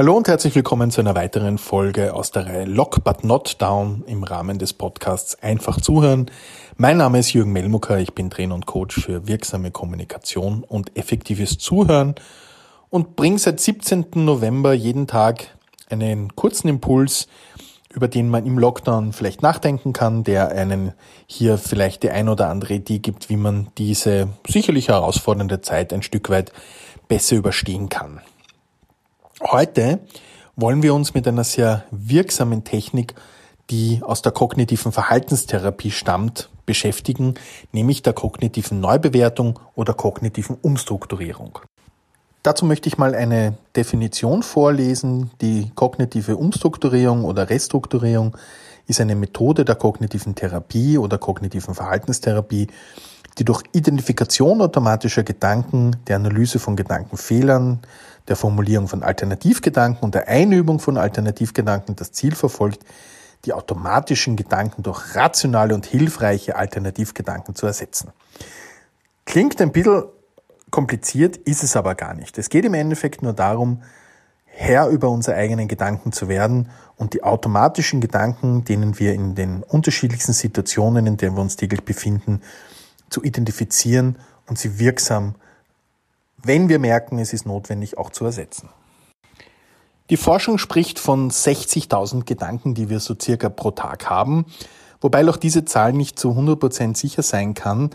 Hallo und herzlich willkommen zu einer weiteren Folge aus der Reihe Lock but not down im Rahmen des Podcasts Einfach zuhören. Mein Name ist Jürgen Melmucker, ich bin Trainer und Coach für wirksame Kommunikation und effektives Zuhören und bringe seit 17. November jeden Tag einen kurzen Impuls, über den man im Lockdown vielleicht nachdenken kann, der einen hier vielleicht die ein oder andere Idee gibt, wie man diese sicherlich herausfordernde Zeit ein Stück weit besser überstehen kann. Heute wollen wir uns mit einer sehr wirksamen Technik, die aus der kognitiven Verhaltenstherapie stammt, beschäftigen, nämlich der kognitiven Neubewertung oder kognitiven Umstrukturierung. Dazu möchte ich mal eine Definition vorlesen. Die kognitive Umstrukturierung oder Restrukturierung ist eine Methode der kognitiven Therapie oder kognitiven Verhaltenstherapie, die durch Identifikation automatischer Gedanken, der Analyse von Gedankenfehlern, der Formulierung von Alternativgedanken und der Einübung von Alternativgedanken das Ziel verfolgt, die automatischen Gedanken durch rationale und hilfreiche Alternativgedanken zu ersetzen. Klingt ein bisschen kompliziert, ist es aber gar nicht. Es geht im Endeffekt nur darum, Herr über unsere eigenen Gedanken zu werden und die automatischen Gedanken, denen wir in den unterschiedlichsten Situationen, in denen wir uns täglich befinden, zu identifizieren und sie wirksam, wenn wir merken, es ist notwendig, auch zu ersetzen. Die Forschung spricht von 60.000 Gedanken, die wir so circa pro Tag haben, wobei auch diese Zahl nicht zu 100% sicher sein kann,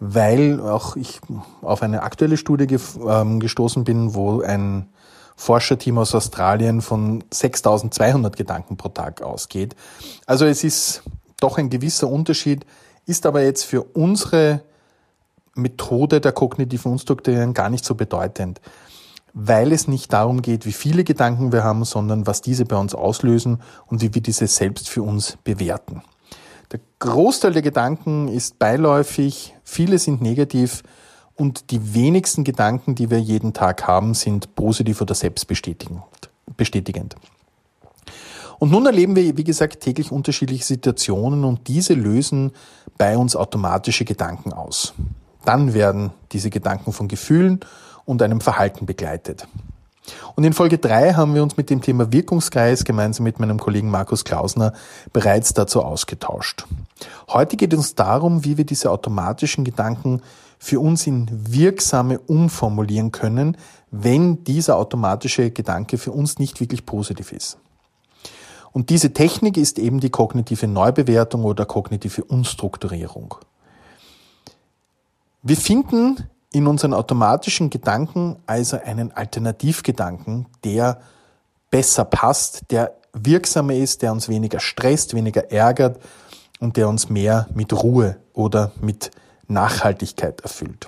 weil auch ich auf eine aktuelle Studie ähm, gestoßen bin, wo ein Forscherteam aus Australien von 6200 Gedanken pro Tag ausgeht. Also es ist doch ein gewisser Unterschied, ist aber jetzt für unsere Methode der kognitiven Umstrukturierung gar nicht so bedeutend, weil es nicht darum geht, wie viele Gedanken wir haben, sondern was diese bei uns auslösen und wie wir diese selbst für uns bewerten. Der Großteil der Gedanken ist beiläufig, viele sind negativ und die wenigsten Gedanken, die wir jeden Tag haben, sind positiv oder selbstbestätigend. Und nun erleben wir, wie gesagt, täglich unterschiedliche Situationen und diese lösen bei uns automatische Gedanken aus. Dann werden diese Gedanken von Gefühlen und einem Verhalten begleitet. Und in Folge 3 haben wir uns mit dem Thema Wirkungskreis gemeinsam mit meinem Kollegen Markus Klausner bereits dazu ausgetauscht. Heute geht es uns darum, wie wir diese automatischen Gedanken für uns in wirksame umformulieren können, wenn dieser automatische Gedanke für uns nicht wirklich positiv ist. Und diese Technik ist eben die kognitive Neubewertung oder kognitive Umstrukturierung. Wir finden in unseren automatischen Gedanken also einen Alternativgedanken, der besser passt, der wirksamer ist, der uns weniger stresst, weniger ärgert und der uns mehr mit Ruhe oder mit Nachhaltigkeit erfüllt.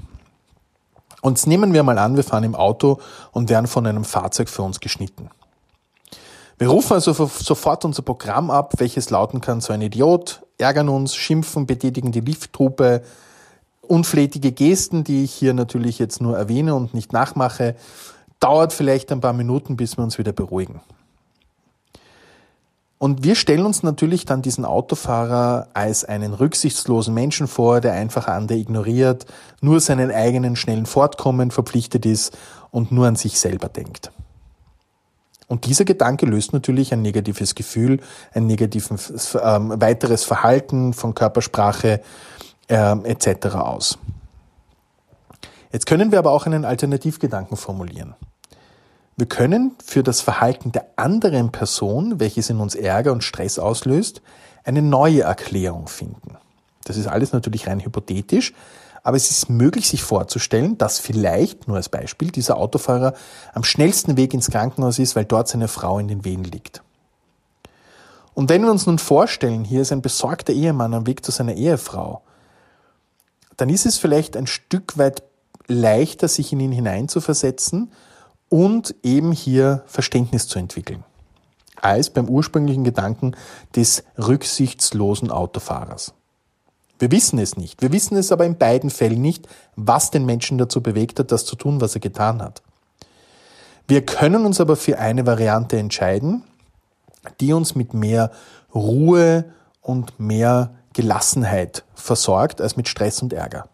Und nehmen wir mal an, wir fahren im Auto und werden von einem Fahrzeug für uns geschnitten. Wir rufen also sofort unser Programm ab, welches lauten kann, so ein Idiot, ärgern uns, schimpfen, betätigen die Lifttruppe, unflätige Gesten, die ich hier natürlich jetzt nur erwähne und nicht nachmache, dauert vielleicht ein paar Minuten, bis wir uns wieder beruhigen. Und wir stellen uns natürlich dann diesen Autofahrer als einen rücksichtslosen Menschen vor, der einfach andere ignoriert, nur seinen eigenen schnellen Fortkommen verpflichtet ist und nur an sich selber denkt. Und dieser Gedanke löst natürlich ein negatives Gefühl, ein negatives äh, weiteres Verhalten von Körpersprache äh, etc. aus. Jetzt können wir aber auch einen Alternativgedanken formulieren. Wir können für das Verhalten der anderen Person, welches in uns Ärger und Stress auslöst, eine neue Erklärung finden. Das ist alles natürlich rein hypothetisch, aber es ist möglich, sich vorzustellen, dass vielleicht, nur als Beispiel, dieser Autofahrer am schnellsten Weg ins Krankenhaus ist, weil dort seine Frau in den Wehen liegt. Und wenn wir uns nun vorstellen, hier ist ein besorgter Ehemann am Weg zu seiner Ehefrau, dann ist es vielleicht ein Stück weit leichter, sich in ihn hineinzuversetzen und eben hier Verständnis zu entwickeln, als beim ursprünglichen Gedanken des rücksichtslosen Autofahrers. Wir wissen es nicht. Wir wissen es aber in beiden Fällen nicht, was den Menschen dazu bewegt hat, das zu tun, was er getan hat. Wir können uns aber für eine Variante entscheiden, die uns mit mehr Ruhe und mehr Gelassenheit versorgt als mit Stress und Ärger.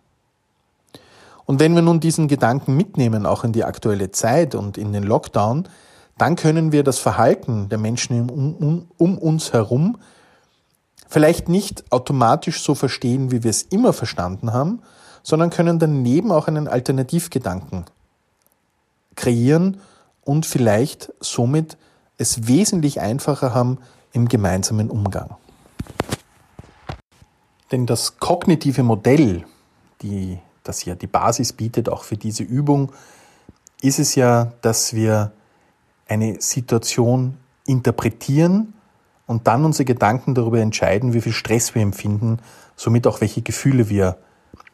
Und wenn wir nun diesen Gedanken mitnehmen, auch in die aktuelle Zeit und in den Lockdown, dann können wir das Verhalten der Menschen um, um, um uns herum vielleicht nicht automatisch so verstehen, wie wir es immer verstanden haben, sondern können daneben auch einen Alternativgedanken kreieren und vielleicht somit es wesentlich einfacher haben im gemeinsamen Umgang. Denn das kognitive Modell, die, das ja die Basis bietet auch für diese Übung, ist es ja, dass wir eine Situation interpretieren und dann unsere Gedanken darüber entscheiden, wie viel Stress wir empfinden, somit auch welche Gefühle wir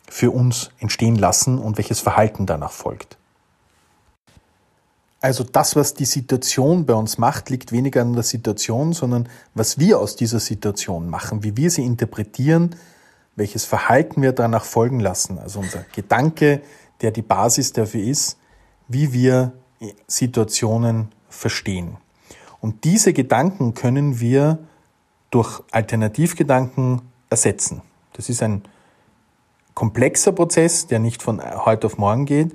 für uns entstehen lassen und welches Verhalten danach folgt. Also das, was die Situation bei uns macht, liegt weniger an der Situation, sondern was wir aus dieser Situation machen, wie wir sie interpretieren, welches Verhalten wir danach folgen lassen. Also unser Gedanke, der die Basis dafür ist, wie wir Situationen verstehen. Und diese Gedanken können wir durch Alternativgedanken ersetzen. Das ist ein komplexer Prozess, der nicht von heute auf morgen geht,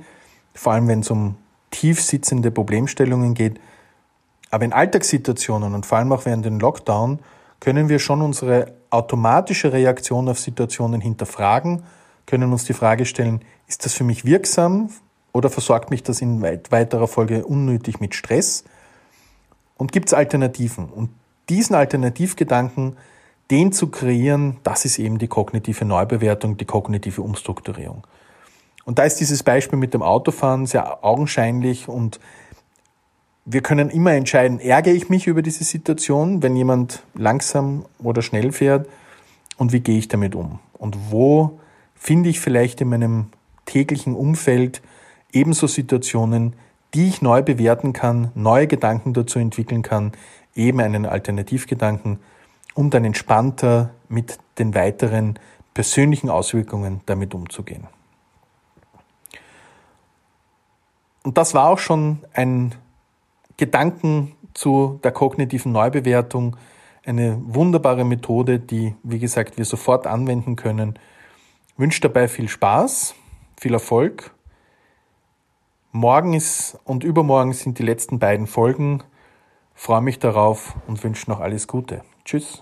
vor allem wenn es um tief sitzende Problemstellungen geht. Aber in Alltagssituationen und vor allem auch während dem Lockdown können wir schon unsere automatische Reaktion auf Situationen hinterfragen, können uns die Frage stellen, ist das für mich wirksam oder versorgt mich das in weiterer Folge unnötig mit Stress? Und gibt es Alternativen? Und diesen Alternativgedanken, den zu kreieren, das ist eben die kognitive Neubewertung, die kognitive Umstrukturierung. Und da ist dieses Beispiel mit dem Autofahren sehr augenscheinlich und wir können immer entscheiden, ärgere ich mich über diese Situation, wenn jemand langsam oder schnell fährt und wie gehe ich damit um? Und wo finde ich vielleicht in meinem täglichen Umfeld ebenso Situationen, die ich neu bewerten kann, neue Gedanken dazu entwickeln kann, eben einen Alternativgedanken, um dann entspannter mit den weiteren persönlichen Auswirkungen damit umzugehen. Und das war auch schon ein Gedanken zu der kognitiven Neubewertung, eine wunderbare Methode, die, wie gesagt, wir sofort anwenden können. Wünsche dabei viel Spaß, viel Erfolg Morgen ist und übermorgen sind die letzten beiden Folgen. freue mich darauf und wünsche noch alles Gute. Tschüss.